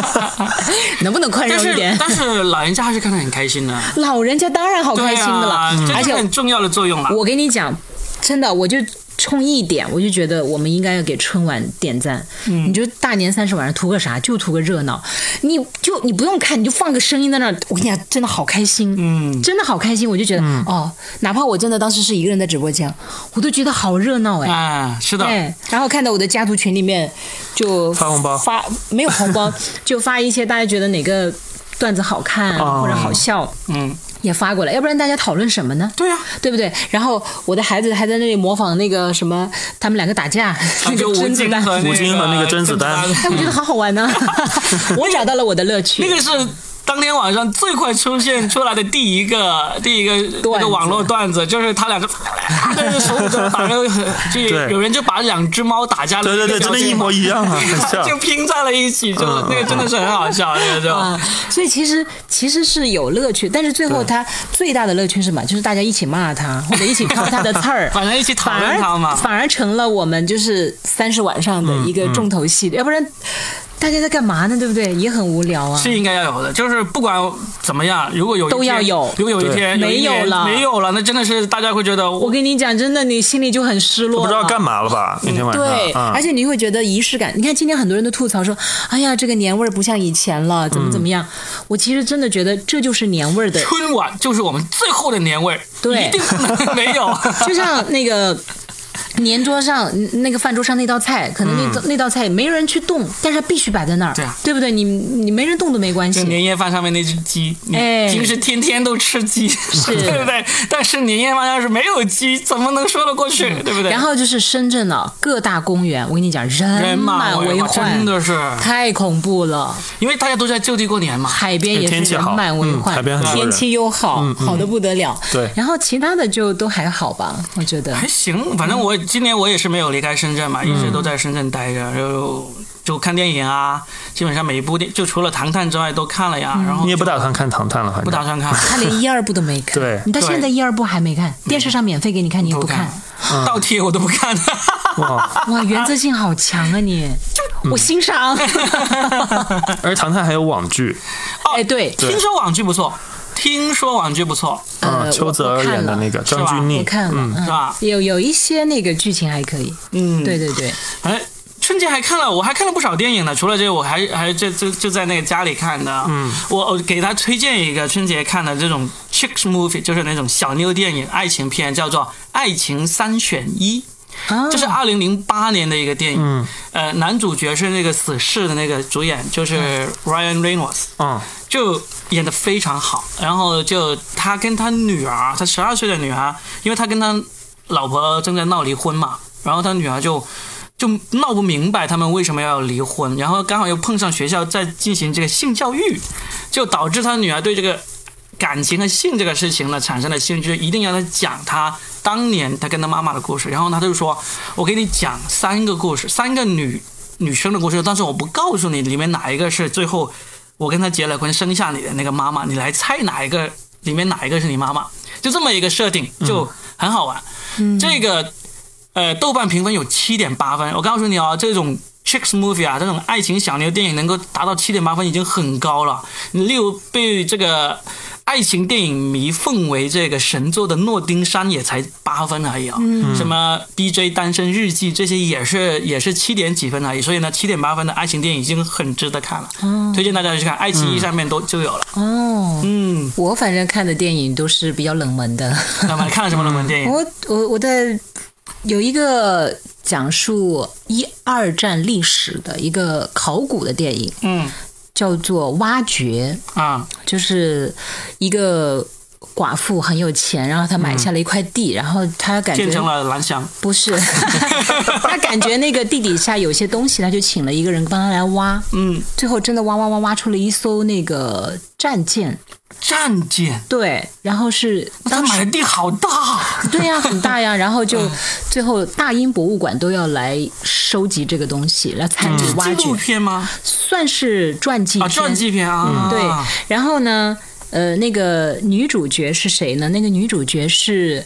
能不能宽容一点？但是老人家还是看得很开心的，老人家当然好开心的了，而且很重要的作用了。我跟你讲，真的，我就冲一点，我就觉得我们应该要给春晚点赞。嗯你就大年三十晚上图个啥？就图个热闹，你就你不用看，你就放个声音在那儿，我跟你讲，真的好开心，嗯，真的好开心。我就觉得、哦，哪怕我真的当时是一个人在直播间，我都觉得好热闹哎。啊，是的，哎，然后看到我的家族群里面就发红包发没有红包，就发一些大家觉得哪个段子好看、哦或者好笑，嗯，也发过来，要不然大家讨论什么呢？对啊，对不对？然后我的孩子还在那里模仿那个什么，他们两个打架，那就吴个甄子丹，京和吴京和那个甄子丹哎，我觉得好好玩呢，我找到了我的乐趣。那个是当天晚上最快出现出来的第一个第一个那个网络段子，就是他两个对着手指头打个，就对有人就把两只猫打架了，对对对，真的一模一样啊，很像。就拼在了一起，就那个真的是很好笑，那个就。啊，所以其实其实是有乐趣，但是最后他最大的乐趣是什么？就是大家一起骂他，或者一起挑他的刺儿 反正一起讨论他嘛。反而成了我们就是三十晚上的一个重头戏，要不然大家在干嘛呢？对不对？也很无聊啊。是应该要有的，就是不管怎么样，如果有一都要有如果有一天没有了没有了，那真的是大家会觉得我跟你讲，真的，你心里就很失落，不知道干。嘛了吧？那天晚上，对，啊而且你会觉得仪式感。你看今天很多人都吐槽说：“哎呀，这个年味儿不像以前了，怎么怎么样。我其实真的觉得这就是年味儿的，春晚就是我们最后的年味儿，对一定不能没有。就像那个。年桌上那个饭桌上那道菜，可能那道、那道菜没人去动，但是它必须摆在那儿，对啊不对？你你没人动都没关系。就年夜饭上面那只鸡，你哎平时天天都吃鸡，对不对？但是年夜饭要是没有鸡，怎么能说得过去，对不对？然后就是深圳啊，各大公园，我跟你讲，人人满满为患，真的是，太恐怖了。因为大家都在就地过年嘛。海边也是人满为患，海边天气又好，好的不得了。对然后其他的就都还好吧，我觉得。还行，反正我今年我也是没有离开深圳嘛，一直都在深圳待着，然后就看电影啊，基本上每一部电就除了《唐探》之外都看了呀。然后你也不打算看《唐探》了，反正。不打算看，他连一二部都没看，对。你到现在一二部还没看，电视上免费给你看，你也不看，倒贴我都不看。哇！哇，原则性好强啊你，我欣赏。而《唐探》还有网剧，哎，对，听说网剧不错，听说网剧不错，呃嗯，邱泽演的那个张钧我甯，看了，嗯是吧？有有一些那个剧情还可以，嗯，对对对，哎，春节还看了，我还看了不少电影呢。除了这个，我还还就就就在那个家里看的。嗯，我我给他推荐一个春节看的这种 chicks movie，就是那种小妞电影爱情片，叫做《爱情三选一》。啊。这是二零零八年的一个电影，嗯。呃，男主角是那个死侍的那个主演，就是 Ryan Reynolds，嗯。就演得非常好。然后就他跟他女儿，他十二岁的女儿，因为他跟他老婆正在闹离婚嘛，然后他女儿就就闹不明白他们为什么要离婚，然后刚好又碰上学校在进行这个性教育，就导致他女儿对这个感情和性这个事情呢产生了兴趣，一定要他讲他当年他跟他妈妈的故事。然后他就说：“我给你讲三个故事，三个女女生的故事，但是我不告诉你里面哪一个是最后我跟他结了婚生下你的那个妈妈，你来猜哪一个里面哪一个是你妈妈？就这么一个设定，就很好玩。这个呃，豆瓣评分有七点八分。我告诉你哦，这种 chicks movie 啊，这种爱情小妞电影能够达到七点八分已经很高了。例如被这个爱情电影迷奉为这个神作的诺丁山也才八分而已啊、什么 BJ 单身日记这些也是也是七点几分而已。所以呢，七点八分的爱情电影已经很值得看了，推荐大家去看。爱奇艺上面都就有了。哦，嗯，我反正看的电影都是比较冷门的。那么你看了什么冷门电影？我我我在有一个讲述一二战历史的一个考古的电影，嗯叫做《挖掘》，啊，就是一个寡妇很有钱，然后她买下了一块地，然后她感觉建成了蓝翔。不是，她感觉那个地底下有些东西，她就请了一个人帮她来挖。嗯，最后真的挖挖挖挖出了一艘那个战舰。战舰。对，然后是他买的地好大。对呀，很大呀。然后就最后大英博物馆都要来收集这个东西，来参与挖掘。纪录片吗？算是传记片。啊，传记片啊。对，然后呢？呃，那个女主角是谁呢？那个女主角是，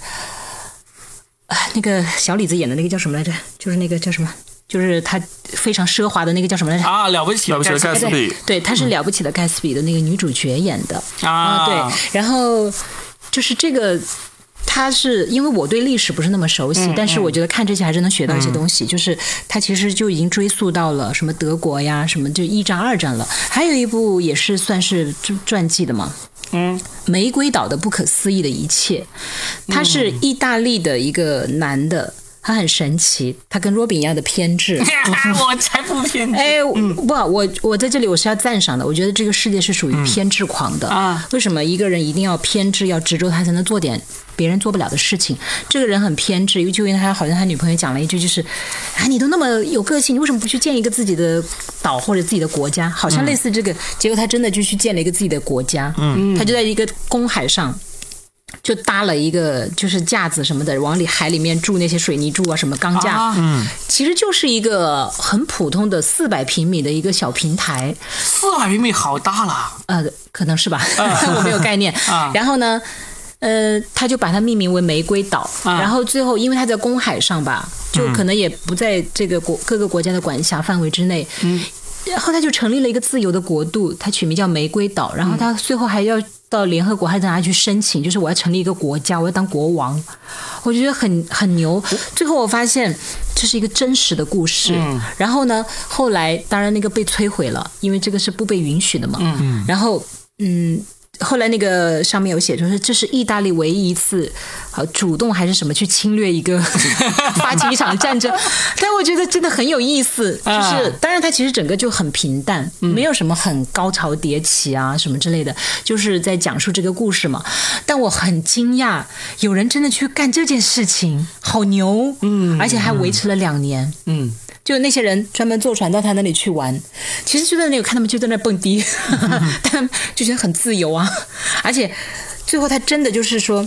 啊，那个小李子演的那个叫什么来着？就是那个叫什么？就是他非常奢华的那个叫什么来着？啊，了不起了不起的盖茨比。对，她是了不起的盖茨比的那个女主角演的啊。对，然后就是这个，他是因为我对历史不是那么熟悉，但是我觉得看这些还是能学到一些东西。就是他其实就已经追溯到了什么德国呀，什么就一战、二战了。还有一部也是算是传记的嘛。嗯，玫瑰岛的不可思议的一切，他是意大利的一个男的，他很神奇，他跟罗宾一样的偏执。我才不偏执！哎，不，我我在这里我是要赞赏的，我觉得这个世界是属于偏执狂的啊。为什么一个人一定要偏执，要执着他才能做点别人做不了的事情？这个人很偏执，因为就因为他好像他女朋友讲了一句，就是啊，你都那么有个性，你为什么不去建一个自己的岛或者自己的国家？好像类似这个，结果他真的就去建了一个自己的国家。嗯，他就在一个公海上。就搭了一个就是架子什么的，往里海里面注那些水泥柱啊，什么钢架，嗯，其实就是一个很普通的四百平米的一个小平台。四百平米好大了，呃，可能是吧，我没有概念。然后呢，呃，他就把它命名为玫瑰岛。然后最后，因为他在公海上吧，就可能也不在这个国各个国家的管辖范围之内。嗯。然后他就成立了一个自由的国度，他取名叫玫瑰岛。然后他最后还要到联合国，还在哪里去申请？就是我要成立一个国家，我要当国王。我觉得很很牛。最后我发现这是一个真实的故事。然后呢，后来当然那个被摧毁了，因为这个是不被允许的嘛。嗯。然后嗯。后来那个上面有写，就是这是意大利唯一一次，呃主动还是什么去侵略一个，发起一场战争。但我觉得真的很有意思，就是当然它其实整个就很平淡，没有什么很高潮迭起啊什么之类的，就是在讲述这个故事嘛。但我很惊讶，有人真的去干这件事情，好牛，嗯，而且还维持了两年，嗯。就那些人专门坐船到他那里去玩，其实就在那里看他们就在那蹦迪，但就觉得很自由啊。而且最后他真的就是说，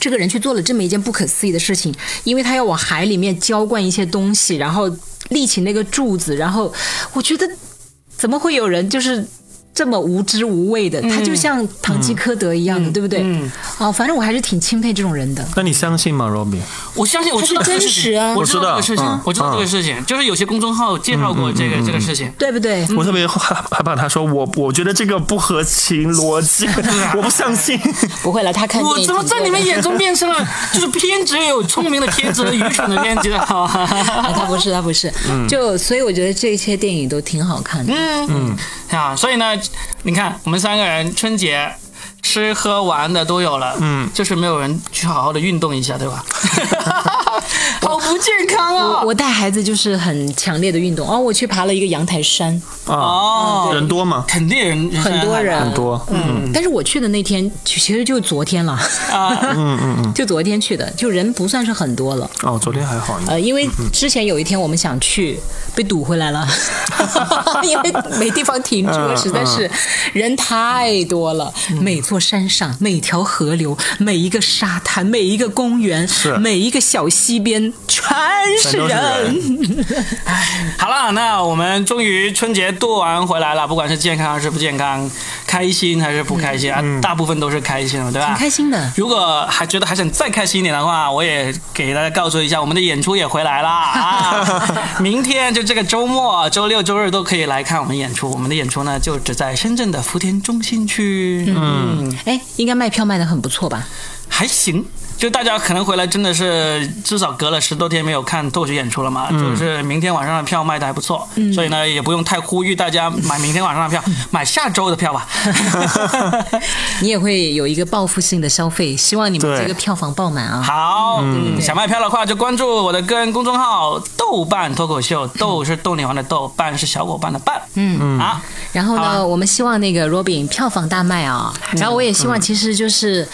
这个人去做了这么一件不可思议的事情，因为他要往海里面浇灌一些东西，然后立起那个柱子，然后我觉得怎么会有人就是。这么无知无畏的，他就像堂吉诃德一样的，对不对？嗯，哦，反正我还是挺钦佩这种人的。那你相信吗，Robin？我相信，我知道真实啊，我知道这个事情，我知道这个事情，就是有些公众号介绍过这个这个事情，对不对？我特别害害怕他说我，我觉得这个不合情逻辑，我不相信。不会了，他看我怎么在你们眼中变成了 就是偏执有聪明的偏执，愚蠢的偏执？他不是，他不是，就所以我觉得这些电影都挺好看的。嗯嗯啊，所以呢。你看，我们三个人春节吃喝玩的都有了，嗯，就是没有人去好好的运动一下，对吧？好不健康啊！我带孩子就是很强烈的运动哦，我去爬了一个阳台山哦，人多吗？肯定人很多人，很多，嗯。但是我去的那天其实就昨天了啊，嗯嗯嗯，就昨天去的，就人不算是很多了。哦，昨天还好。呃，因为之前有一天我们想去，被堵回来了，因为没地方停车，实在是人太多了。每座山上，每条河流，每一个沙滩，每一个公园，每一个小溪边。全是人，哎，好了，那我们终于春节度完回来了，不管是健康还是不健康，开心还是不开心啊，大部分都是开心的，对吧？挺开心的。如果还觉得还想再开心一点的话，我也给大家告诉一下，我们的演出也回来了啊！明天就这个周末，周六周日都可以来看我们演出。我们的演出呢，就只在深圳的福田中心区。嗯，哎，应该卖票卖的很不错吧？还行。就大家可能回来真的是至少隔了十多天没有看脱口秀演出了嘛，就是明天晚上的票卖的还不错，所以呢也不用太呼吁大家买明天晚上的票，买下周的票吧。你也会有一个报复性的消费，希望你们这个票房爆满啊！好，嗯，想卖票的话就关注我的个人公众号“豆瓣脱口秀”，豆是逗你玩的豆，瓣是小伙伴的伴。嗯嗯啊，然后呢，我们希望那个 Robin 票房大卖啊，然后我也希望其实就是。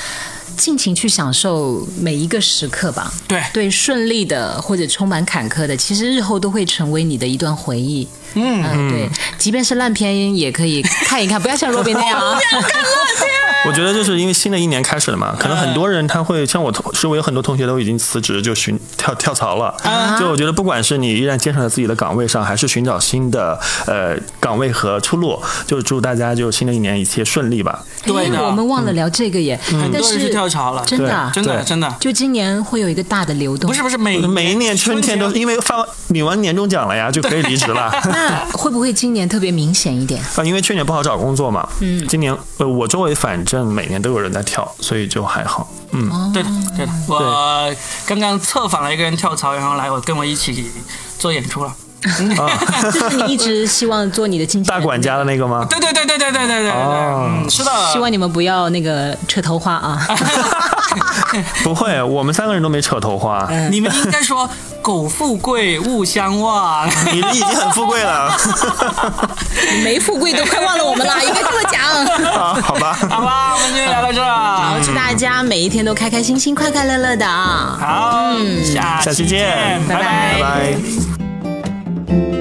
尽情去享受每一个时刻吧。对对，顺利的或者充满坎坷的，其实日后都会成为你的一段回忆。嗯，对，即便是烂片也可以看一看，不要像罗宾那样啊。不要看烂片。我觉得就是因为新的一年开始了嘛，可能很多人他会像我同，是我有很多同学都已经辞职就寻跳跳槽了。就我觉得不管是你依然坚守在自己的岗位上，还是寻找新的呃岗位和出路，就祝大家就新的一年一切顺利吧。对我们忘了聊这个耶，很多人是跳槽了，真的真的真的。就今年会有一个大的流动。不是不是每每一年春天都因为发领完年终奖了呀，就可以离职了。那会不会今年特别明显一点？啊，因为去年不好找工作嘛。嗯。今年呃，我周围反。正每年都有人在跳，所以就还好。嗯，对的，对的。我刚刚策访了一个人跳槽，然后来我跟我一起做演出了。啊，就是你一直希望做你的经纪大管家的那个吗？对对对对对对对对。哦，是的。希望你们不要那个扯头花啊。不会，我们三个人都没扯头花。你们应该说“苟富贵，勿相忘”。你们已经很富贵了。没富贵都快忘了我们了，应该这么讲。啊，好吧，好吧，我们就聊到这。好，祝大家每一天都开开心心、快快乐乐的啊！好，下下期见，拜拜拜拜。thank you